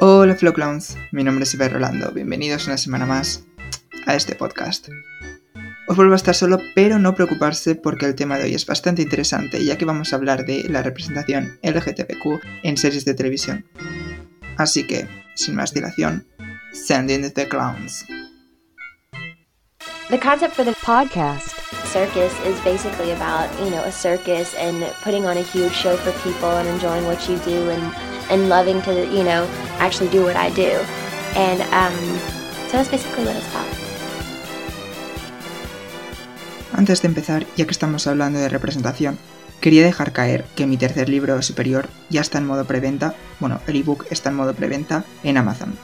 Hola Flow Clowns, mi nombre es Iber Rolando, bienvenidos una semana más a este podcast. Os vuelvo a estar solo, pero no preocuparse porque el tema de hoy es bastante interesante, ya que vamos a hablar de la representación LGTBQ en series de televisión. Así que, sin más dilación, send in the clowns. The concept for the podcast. Circus is basically about you know a circus and putting on a huge show for people and enjoying what you do and and loving to you know actually do what I do and um, so that's basically what it's about. Antes de empezar, ya que estamos hablando de representación, quería dejar caer que mi tercer libro superior ya está en modo preventa, bueno, el ebook está en modo preventa en Amazon.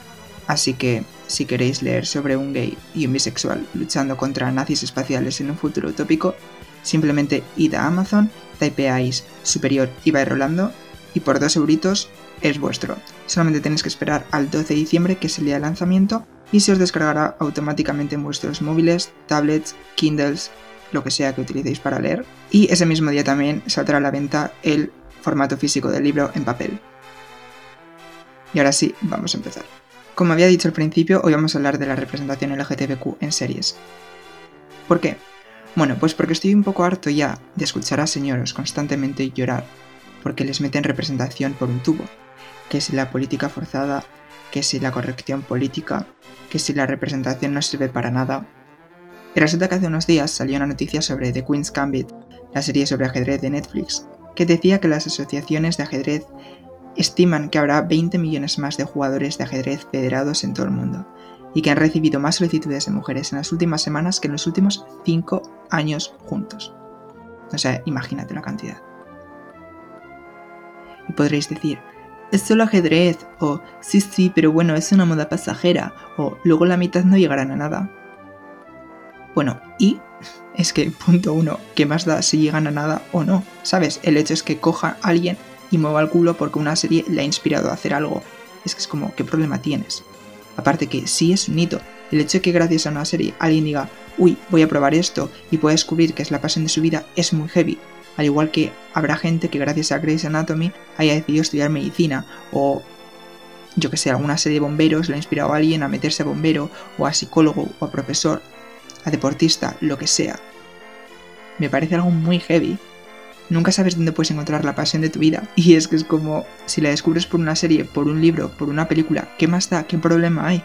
Así que, si queréis leer sobre un gay y un bisexual luchando contra nazis espaciales en un futuro utópico, simplemente id a Amazon, typeáis superior y vais rolando, y por dos euritos es vuestro. Solamente tenéis que esperar al 12 de diciembre, que es el lanzamiento, y se os descargará automáticamente en vuestros móviles, tablets, Kindles, lo que sea que utilicéis para leer. Y ese mismo día también saldrá a la venta el formato físico del libro en papel. Y ahora sí, vamos a empezar. Como había dicho al principio, hoy vamos a hablar de la representación LGTBQ en series. ¿Por qué? Bueno, pues porque estoy un poco harto ya de escuchar a señoros constantemente llorar porque les meten representación por un tubo, que si la política forzada, que si la corrección política, que si la representación no sirve para nada. Y resulta que hace unos días salió una noticia sobre The Queen's Gambit, la serie sobre ajedrez de Netflix, que decía que las asociaciones de ajedrez estiman que habrá 20 millones más de jugadores de ajedrez federados en todo el mundo y que han recibido más solicitudes de mujeres en las últimas semanas que en los últimos 5 años juntos. O sea, imagínate la cantidad. Y podréis decir, es solo ajedrez, o sí, sí, pero bueno, es una moda pasajera, o luego la mitad no llegarán a nada. Bueno, y es que, punto uno, ¿qué más da si llegan a nada o no? ¿Sabes? El hecho es que coja a alguien y mueva el culo porque una serie le ha inspirado a hacer algo. Es que es como, ¿qué problema tienes? Aparte que sí es un hito. El hecho de que gracias a una serie alguien diga, uy, voy a probar esto y pueda descubrir que es la pasión de su vida es muy heavy. Al igual que habrá gente que gracias a Grey's Anatomy haya decidido estudiar medicina o yo que sé, alguna serie de bomberos le ha inspirado a alguien a meterse a bombero o a psicólogo o a profesor, a deportista, lo que sea. Me parece algo muy heavy nunca sabes dónde puedes encontrar la pasión de tu vida. Y es que es como, si la descubres por una serie, por un libro, por una película, ¿qué más da? ¿Qué problema hay?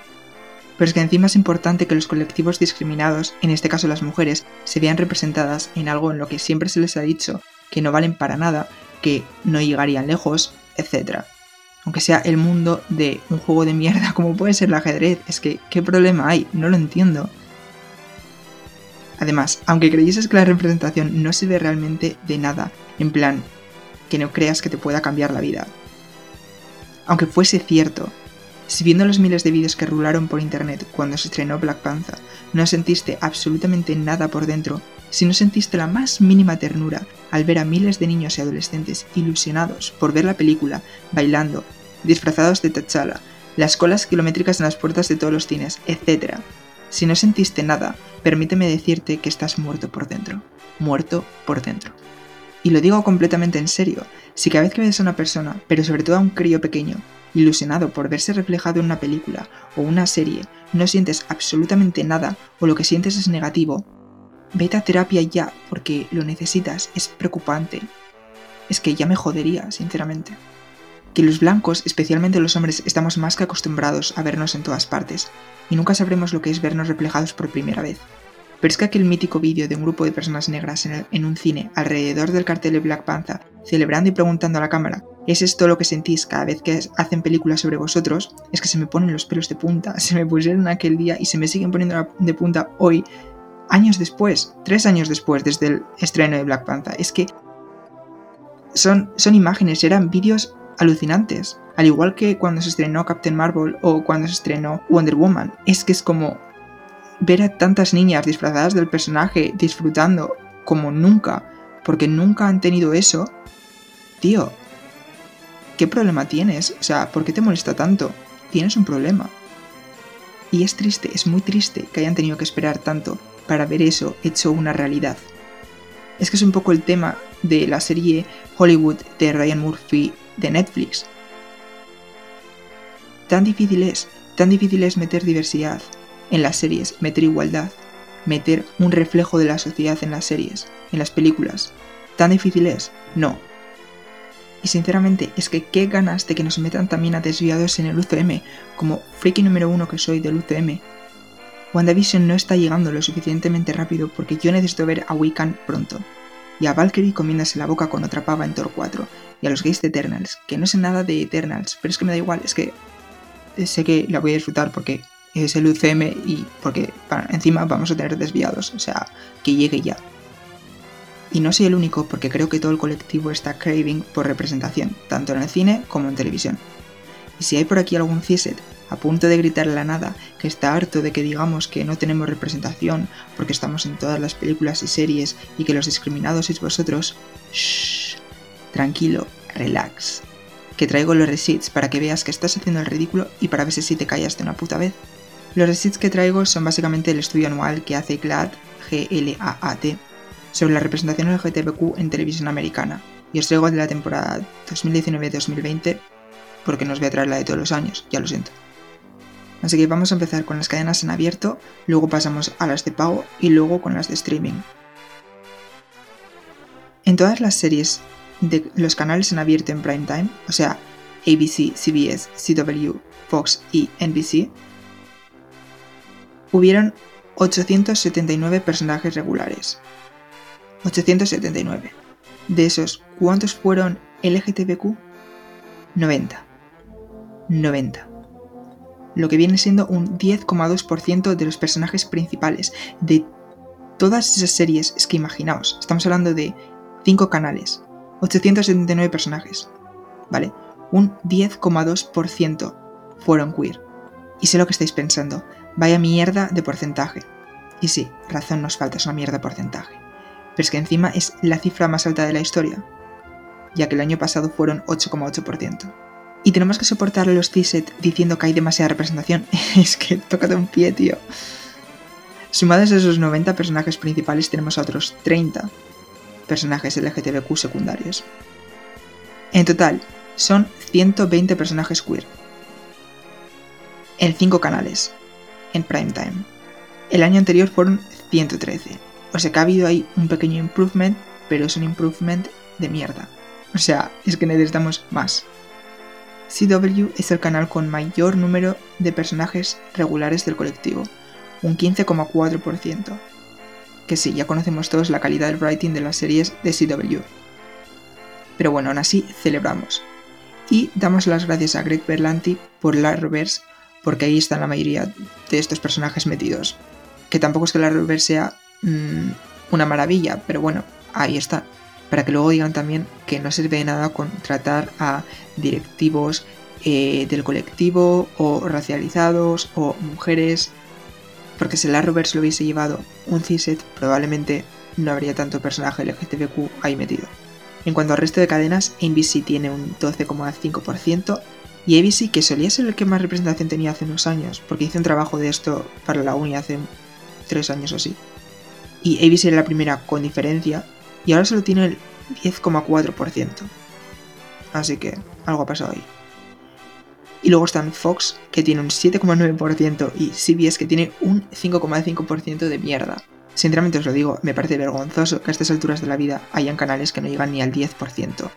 Pero es que encima es importante que los colectivos discriminados, en este caso las mujeres, se vean representadas en algo en lo que siempre se les ha dicho que no valen para nada, que no llegarían lejos, etc. Aunque sea el mundo de un juego de mierda como puede ser el ajedrez, es que, ¿qué problema hay? No lo entiendo. Además, aunque creyeses que la representación no sirve realmente de nada, en plan, que no creas que te pueda cambiar la vida. Aunque fuese cierto, si viendo los miles de vídeos que rularon por internet cuando se estrenó Black Panther, no sentiste absolutamente nada por dentro, si no sentiste la más mínima ternura al ver a miles de niños y adolescentes ilusionados por ver la película, bailando, disfrazados de T'Challa, las colas kilométricas en las puertas de todos los cines, etc., si no sentiste nada, permíteme decirte que estás muerto por dentro. Muerto por dentro. Y lo digo completamente en serio. Si cada vez que ves a una persona, pero sobre todo a un crío pequeño, ilusionado por verse reflejado en una película o una serie, no sientes absolutamente nada o lo que sientes es negativo, vete a terapia ya porque lo necesitas, es preocupante. Es que ya me jodería, sinceramente que los blancos, especialmente los hombres, estamos más que acostumbrados a vernos en todas partes, y nunca sabremos lo que es vernos reflejados por primera vez. Pero es que aquel mítico vídeo de un grupo de personas negras en, un cine alrededor del cartel de Black Panther, celebrando y preguntando a la cámara, ¿es esto lo que sentís cada vez que hacen películas sobre vosotros? Es que se me ponen los pelos de punta, se me pusieron aquel día y se me siguen poniendo de punta hoy, años después, tres años después desde el estreno de Black Panther. Es que son, son imágenes, eran vídeos alucinantes. Al igual que cuando se estrenó Captain Marvel o cuando se estrenó Wonder Woman. Es que es como ver a tantas niñas disfrazadas del personaje disfrutando como nunca, porque nunca han tenido eso. Tío, ¿qué problema tienes? O sea, ¿por qué te molesta tanto? Tienes un problema. Y es triste, es muy triste que hayan tenido que esperar tanto para ver eso hecho una realidad. Es que es un poco el tema de la serie Hollywood de Ryan Murphy de Netflix. tan difícil es, tan difícil es meter diversidad en las series, meter igualdad, meter un reflejo de la sociedad en las series, en las películas. ¿Tan difícil es? No. Y sinceramente es que qué ganas de que nos metan también a desviados en el UCM, como freaky número uno que soy del UCM. WandaVision no está llegando lo suficientemente rápido porque yo necesito ver a Wiccan pronto. Y a Valkyrie comiéndose la boca con otra pava en Thor 4. Y a los gays de Eternals, que no sé nada de Eternals, pero es que me da igual, es que sé que la voy a disfrutar porque es el UCM y porque encima vamos a tener desviados, o sea, que llegue ya. Y no soy el único porque creo que todo el colectivo está craving por representación, tanto en el cine como en televisión. Y si hay por aquí algún CISET a punto de gritar la nada que está harto de que digamos que no tenemos representación porque estamos en todas las películas y series y que los discriminados sois vosotros, shh, tranquilo, relax. Que traigo los receipts para que veas que estás haciendo el ridículo y para ver si te callas de una puta vez. Los receipts que traigo son básicamente el estudio anual que hace GLAAD, G-L-A-A-T, sobre la representación LGTBQ en televisión americana, y os traigo de la temporada 2019-2020 porque nos voy a traer la de todos los años, ya lo siento. Así que vamos a empezar con las cadenas en abierto, luego pasamos a las de pago y luego con las de streaming. En todas las series de los canales en abierto en prime time, o sea, ABC, CBS, CW, Fox y NBC, hubieron 879 personajes regulares. 879. De esos, ¿cuántos fueron LGTBQ? 90. 90. Lo que viene siendo un 10,2% de los personajes principales de todas esas series. Es que imaginaos, estamos hablando de 5 canales, 879 personajes. ¿Vale? Un 10,2% fueron queer. Y sé lo que estáis pensando. Vaya mierda de porcentaje. Y sí, razón nos falta, es una mierda de porcentaje. Pero es que encima es la cifra más alta de la historia, ya que el año pasado fueron 8,8%. Y tenemos que soportar a los CISET diciendo que hay demasiada representación. es que tócate un pie, tío. Sumados a esos 90 personajes principales, tenemos a otros 30 personajes LGTBQ secundarios. En total, son 120 personajes queer. En 5 canales, en prime time. El año anterior fueron 113. O sea que ha habido ahí un pequeño improvement, pero es un improvement de mierda. O sea, es que necesitamos más. CW es el canal con mayor número de personajes regulares del colectivo, un 15,4%. Que sí, ya conocemos todos la calidad del writing de las series de CW. Pero bueno, aún así celebramos. Y damos las gracias a Greg Berlanti por la reverse porque ahí están la mayoría de estos personajes metidos. Que tampoco es que la Reverse sea mm, una maravilla, pero bueno, ahí está. Para que luego digan también que no sirve de nada contratar a directivos eh, del colectivo o racializados o mujeres. Porque si la Reverse lo hubiese llevado un CISET, probablemente no habría tanto personaje LGTBQ ahí metido. En cuanto al resto de cadenas, NBC tiene un 12,5%, y ABC, que solía ser el que más representación tenía hace unos años, porque hice un trabajo de esto para la uni hace tres años o así. Y ABC era la primera con diferencia, y ahora solo tiene el 10,4%. Así que algo ha pasado ahí. Y luego están Fox, que tiene un 7,9%, y CBS, que tiene un 5,5% de mierda. Sinceramente os lo digo, me parece vergonzoso que a estas alturas de la vida hayan canales que no llegan ni al 10%.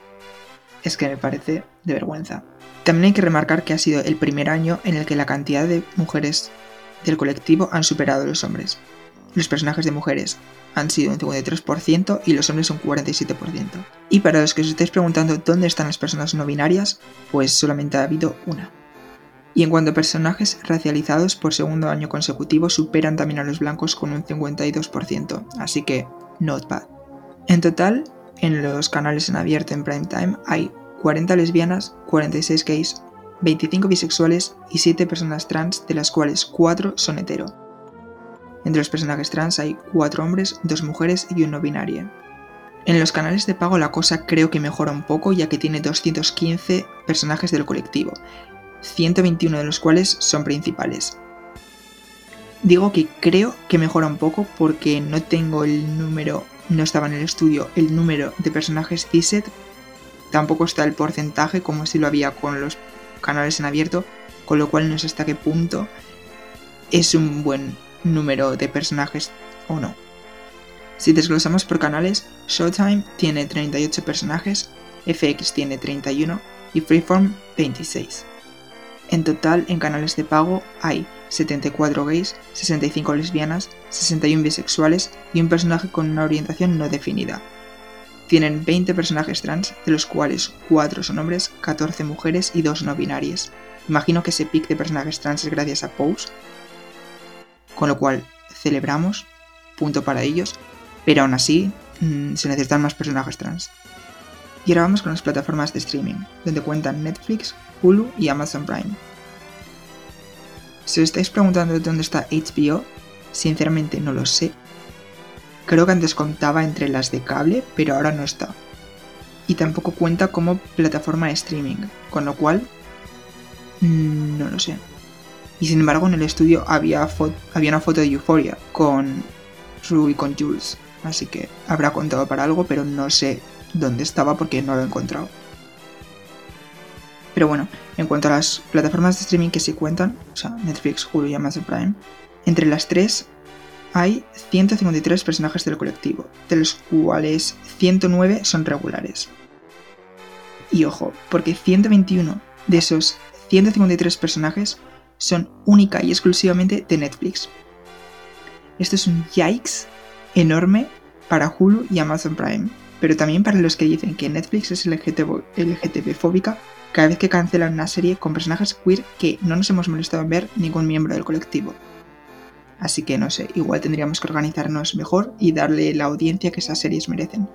Es que me parece de vergüenza. También hay que remarcar que ha sido el primer año en el que la cantidad de mujeres del colectivo han superado a los hombres. Los personajes de mujeres han sido un 53% y los hombres un 47%. Y para los que os estáis preguntando dónde están las personas no binarias, pues solamente ha habido una. Y en cuanto a personajes racializados por segundo año consecutivo superan también a los blancos con un 52%, así que not bad. En total, en los canales en abierto en prime time hay 40 lesbianas, 46 gays, 25 bisexuales y 7 personas trans, de las cuales 4 son hetero. Entre los personajes trans hay 4 hombres, 2 mujeres y un no binario. En los canales de pago la cosa creo que mejora un poco ya que tiene 215 personajes del colectivo, 121 de los cuales son principales. Digo que creo que mejora un poco porque no tengo el número, no estaba en el estudio el número de personajes CISET tampoco está el porcentaje como si lo había con los canales en abierto, con lo cual no sé hasta qué punto es un buen número de personajes o no. Si desglosamos por canales, Showtime tiene 38 personajes, FX tiene 31 y Freeform 26. En total, en canales de pago hay 74 gays, 65 lesbianas, 61 bisexuales y un personaje con una orientación no definida. Tienen 20 personajes trans, de los cuales 4 son hombres, 14 mujeres y 2 no binarias. Imagino que ese pick de personajes trans es gracias a Pose, con lo cual celebramos, punto para ellos, pero aún así mm, se necesitan más personajes trans. Y ahora vamos con las plataformas de streaming, donde cuentan Netflix, Hulu y Amazon Prime. Si os estáis preguntando dónde está HBO, sinceramente no lo sé. Creo que antes contaba entre las de cable, pero ahora no está. Y tampoco cuenta como plataforma de streaming, con lo cual mm, no lo sé. Y sin embargo en el estudio había, había una foto de Euphoria con Rue y con Jules, así que habrá contado para algo, pero no sé dónde estaba porque no lo he encontrado. Pero bueno, en cuanto a las plataformas de streaming que sí cuentan, o sea, Netflix, Hulu y Amazon Prime, entre las tres hay 153 personajes del colectivo, de los cuales 109 son regulares. Y ojo, porque 121 de esos 153 personajes son única y exclusivamente de Netflix. Esto es un yikes enorme para Hulu y Amazon Prime, pero también para los que dicen que Netflix es LGTB fóbica cada vez que cancelan una serie con personajes queer que no nos hemos molestado en ver ningún miembro del colectivo. Así que no sé, igual tendríamos que organizarnos mejor y darle la audiencia que esas series merecen.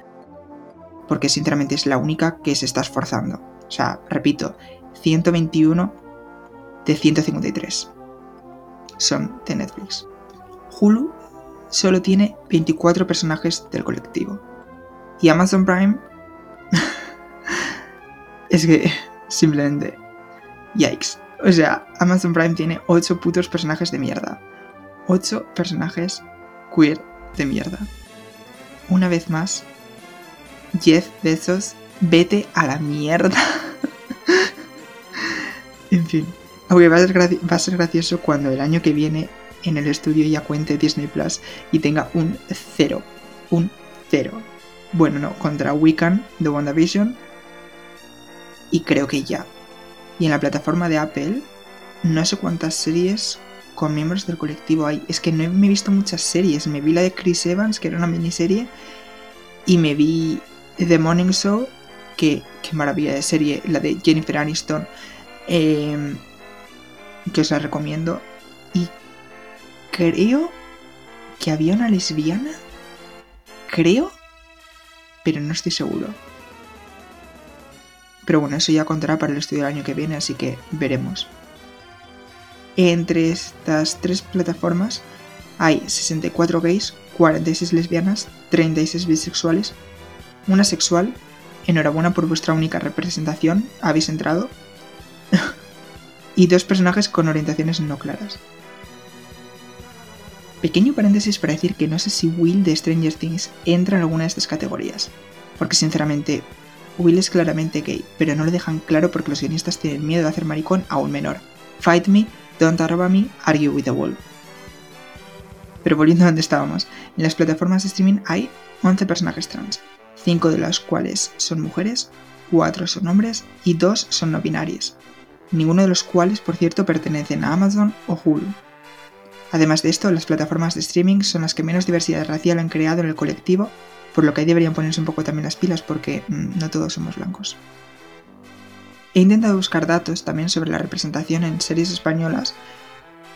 Porque sinceramente es la única que se está esforzando. O sea, repito, 121 de 153 son de Netflix. Hulu solo tiene 24 personajes del colectivo. Y Amazon Prime... es que simplemente... Yikes. O sea, Amazon Prime tiene 8 putos personajes de mierda. 8 personajes queer de mierda. Una vez más, Jeff Bezos, vete a la mierda. en fin. Aunque va a, ser gracioso cuando el año que viene en el estudio ya cuente Disney Plus y tenga un cero. Un cero. Bueno, no, contra Wiccan de WandaVision. Y creo que ya. Y en la plataforma de Apple, no sé cuántas series con miembros del colectivo hay. Es que no me he visto muchas series. Me vi la de Chris Evans, que era una miniserie. Y me vi The Morning Show, que qué maravilla de serie. La de Jennifer Aniston. Eh, que os la recomiendo. Creo que había una lesbiana. Creo, pero no estoy seguro. Pero bueno, eso ya contará para el estudio del año que viene, así que veremos. Entre estas tres plataformas hay 64 gays, 46 lesbianas, 36 bisexuales, una sexual. Enhorabuena por vuestra única representación, habéis entrado. y dos personajes con orientaciones no claras. Pequeño paréntesis para decir que no sé si Will de Stranger Things entra en alguna de estas categorías, porque sinceramente Will es claramente gay, pero no lo dejan claro porque los guionistas tienen miedo de hacer maricón a un menor. Fight me, don't arroba me, argue with the wall. Pero volviendo a donde estábamos, en las plataformas de streaming hay 11 personajes trans, 5 de los cuales son mujeres, 4 son hombres y 2 son no binarios ninguno de los cuales, por cierto, pertenecen a Amazon o Hulu. Además de esto, las plataformas de streaming son las que menos diversidad racial han creado en el colectivo, por lo que ahí deberían ponerse un poco también las pilas porque mm, no todos somos blancos. He intentado buscar datos también sobre la representación en series españolas,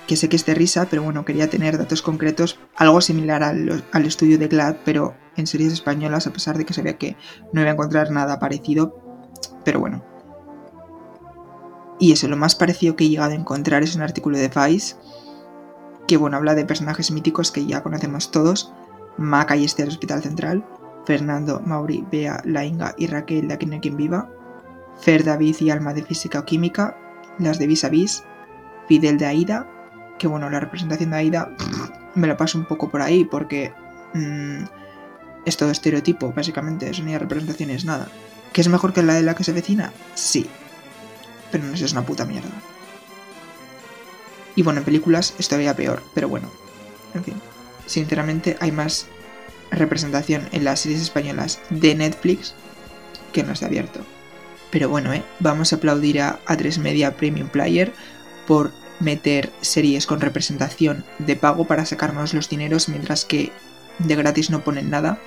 que sé que es de risa, pero bueno, quería tener datos concretos, algo similar al, al estudio de GLAD, pero en series españolas, a pesar de que sabía que no iba a encontrar nada parecido, pero bueno, y eso, lo más parecido que he llegado a encontrar es un artículo de Vice, que bueno, habla de personajes míticos que ya conocemos todos, Maca y este del Hospital Central, Fernando, Mauri, Bea, Lainga y Raquel de Aquí no quien viva, Fer, David y Alma de Física o Química, las de Vis a Vis, Fidel de Aida, que bueno, la representación de Aida me la paso un poco por ahí porque mm, es todo estereotipo, básicamente, eso ni representación es nada. ¿Que es mejor que la de la que se vecina? Sí, pero no es una puta mierda. Y bueno, en películas es todavía peor, pero bueno, en fin. Sinceramente hay más representación en las series españolas de Netflix que no está abierto. Pero bueno, ¿eh? vamos a aplaudir a A3 Media Premium Player por meter series con representación de pago para sacarnos los dineros mientras que de gratis no ponen nada.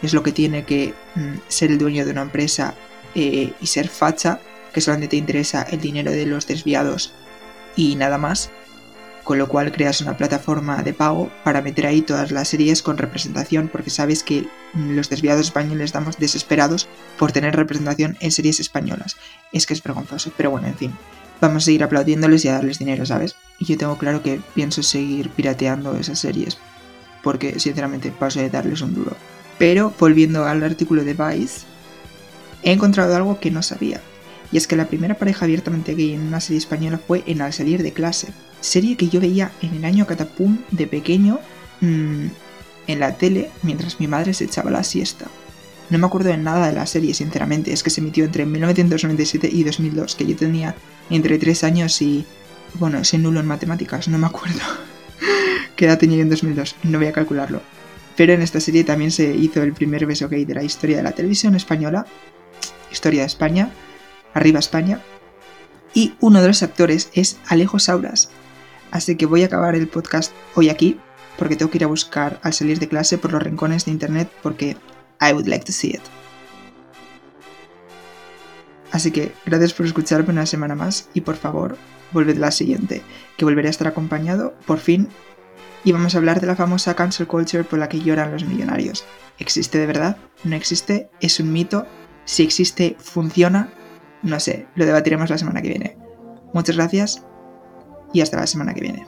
Es lo que tiene que mm, ser el dueño de una empresa eh, y ser facha, que solamente te interesa el dinero de los desviados y nada más. Con lo cual creas una plataforma de pago para meter ahí todas las series con representación, porque sabes que los desviados españoles estamos desesperados por tener representación en series españolas. Es que es vergonzoso, pero bueno, en fin vamos a seguir aplaudiéndoles y a darles dinero, ¿sabes? Y yo tengo claro que pienso seguir pirateando esas series, porque sinceramente paso de darles un duro. Pero volviendo al artículo de Vice, he encontrado algo que no sabía. Y es que la primera pareja abiertamente gay en una serie española fue en Al salir de clase. Serie que yo veía en el año catapum de pequeño mmm, en la tele mientras mi madre se echaba la siesta. No me acuerdo de nada de la serie, sinceramente. Es que se emitió entre 1997 y 2002, que yo tenía entre 3 años y... Bueno, ese nulo en matemáticas, no me acuerdo. ¿Qué edad tenía en 2002? No voy a calcularlo. Pero en esta serie también se hizo el primer beso gay de la historia de la televisión española. Historia de España. Arriba España. Y uno de los actores es Alejo Sauras. Así que voy a acabar el podcast hoy aquí, porque tengo que ir a buscar al salir de clase por los rincones de internet, porque I would like to see it. Así que gracias por escucharme una semana más y por favor, volved la siguiente, que volveré a estar acompañado, por fin, y vamos a hablar de la famosa cancel culture por la que lloran los millonarios. ¿Existe de verdad? ¿No existe? ¿Es un mito? Si existe, ¿funciona? No sé, lo debatiremos la semana que viene. Muchas gracias y hasta la semana que viene.